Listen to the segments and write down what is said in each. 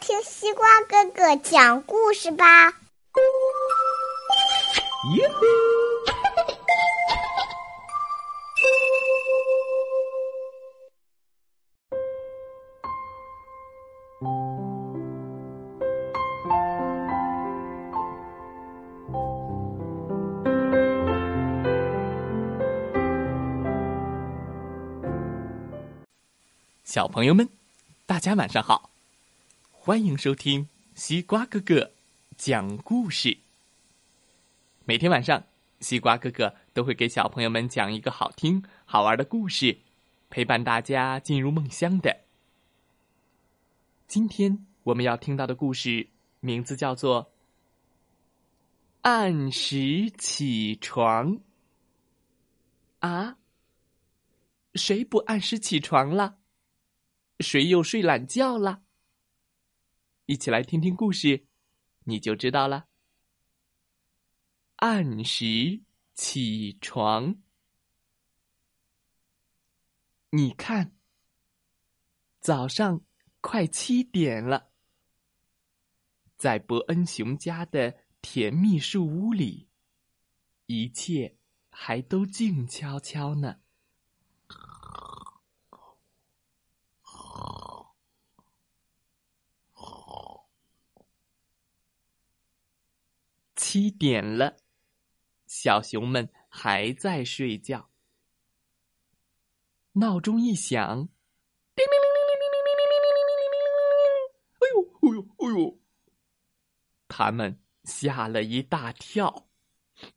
听西瓜哥哥讲故事吧。耶嘿！小朋友们，大家晚上好！欢迎收听西瓜哥哥讲故事。每天晚上，西瓜哥哥都会给小朋友们讲一个好听、好玩的故事，陪伴大家进入梦乡的。今天我们要听到的故事名字叫做《按时起床》。啊，谁不按时起床了？谁又睡懒觉了？一起来听听故事，你就知道了。按时起床，你看，早上快七点了，在伯恩熊家的甜蜜树屋里，一切还都静悄悄呢。七点了，小熊们还在睡觉。闹钟一响，哎呦哎呦哎呦！他们吓了一大跳。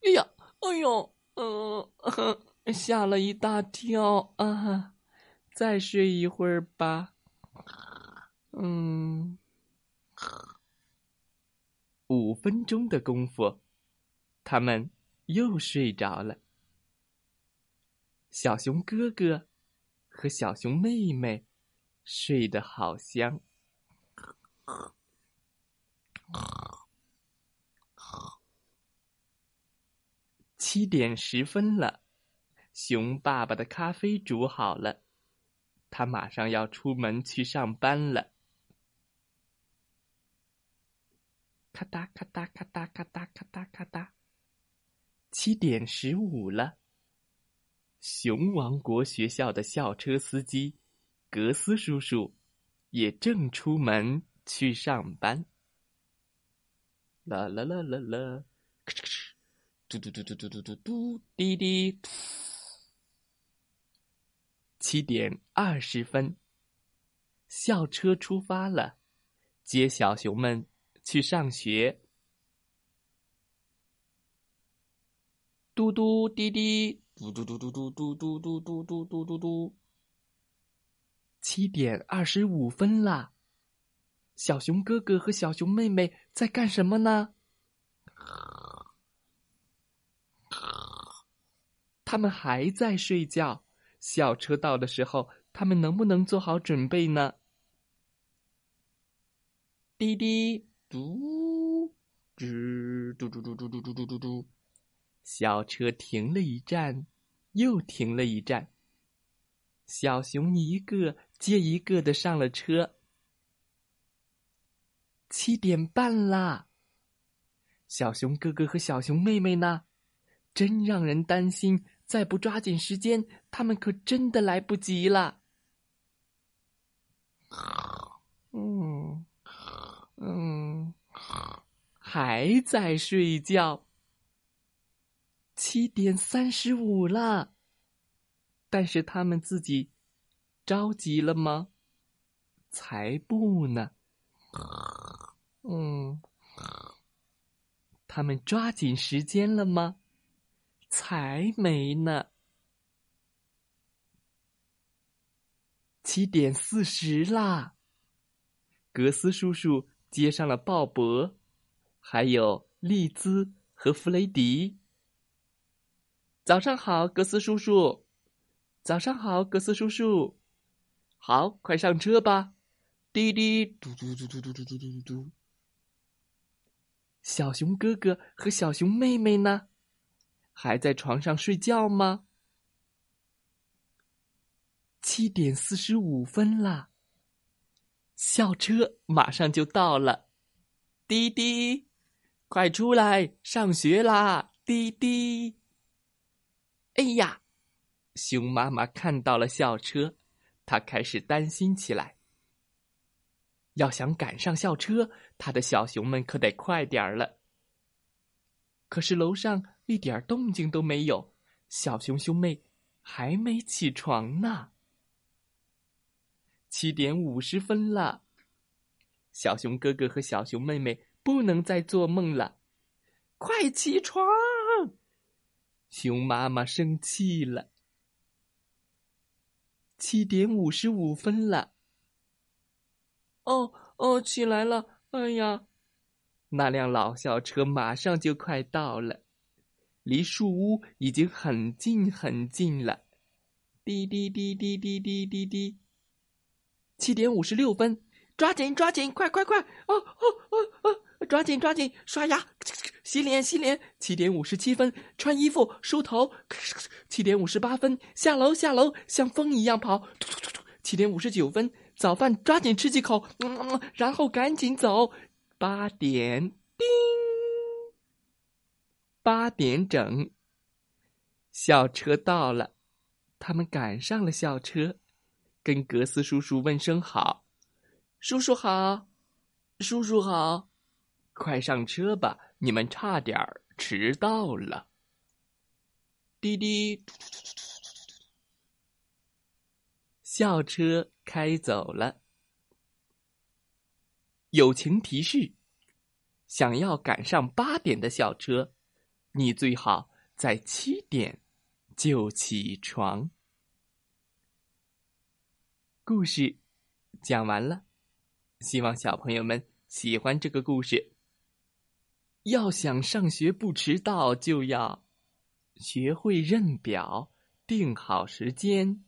哎呀，哎呦，嗯，吓了一大跳啊！再睡一会儿吧。嗯。五分钟的功夫，他们又睡着了。小熊哥哥和小熊妹妹睡得好香。七点十分了，熊爸爸的咖啡煮好了，他马上要出门去上班了。咔哒咔哒咔哒咔哒咔哒咔哒，七点十五了。熊王国学校的校车司机格斯叔叔也正出门去上班。啦啦啦啦啦，咔哧咔哧，嘟嘟嘟嘟嘟嘟嘟嘟，滴滴。七点二十分，校车出发了，接小熊们。去上学，嘟嘟滴滴，嘟嘟嘟嘟嘟嘟嘟嘟嘟嘟嘟嘟嘟。七点二十五分啦！小熊哥哥和小熊妹妹在干什么呢？他们还在睡觉。校车到的时候，他们能不能做好准备呢？滴滴。嘟，吱，嘟嘟嘟嘟嘟嘟嘟嘟嘟，小车停了一站，又停了一站。小熊一个接一个的上了车。七点半啦，小熊哥哥和小熊妹妹呢？真让人担心，再不抓紧时间，他们可真的来不及了。嗯。嗯，还在睡觉。七点三十五了，但是他们自己着急了吗？才不呢。嗯，他们抓紧时间了吗？才没呢。七点四十啦，格斯叔叔。接上了鲍勃，还有利兹和弗雷迪。早上好，格斯叔叔。早上好，格斯叔叔。好，快上车吧！滴滴嘟嘟嘟嘟嘟嘟嘟嘟嘟。小熊哥哥和小熊妹妹呢？还在床上睡觉吗？七点四十五分啦。校车马上就到了。滴滴，快出来，上学啦！滴滴。哎呀，熊妈妈看到了校车，她开始担心起来。要想赶上校车，他的小熊们可得快点儿了。可是楼上一点动静都没有，小熊兄妹还没起床呢。七点五十分了，小熊哥哥和小熊妹妹不能再做梦了，快起床！熊妈妈生气了。七点五十五分了。哦哦，起来了！哎呀，那辆老校车马上就快到了，离树屋已经很近很近了。滴滴滴滴滴滴滴滴，七点五十六分，抓紧抓紧，快快快！哦哦哦哦，抓紧抓紧，刷牙、洗脸洗脸。七点五十七分，穿衣服、梳头。七点五十八分，下楼下楼，像风一样跑。七点五十九分。早饭抓紧吃几口，嗯，然后赶紧走。八点，叮，八点整，校车到了，他们赶上了校车，跟格斯叔叔问声好。叔叔好，叔叔好，快上车吧，你们差点迟到了。滴滴，校车。开走了。友情提示：想要赶上八点的校车，你最好在七点就起床。故事讲完了，希望小朋友们喜欢这个故事。要想上学不迟到，就要学会认表，定好时间，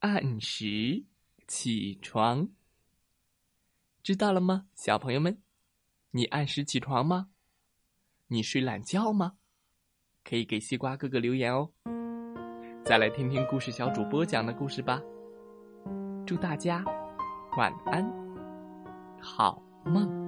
按时。起床，知道了吗，小朋友们？你按时起床吗？你睡懒觉吗？可以给西瓜哥哥留言哦。再来听听故事小主播讲的故事吧。祝大家晚安，好梦。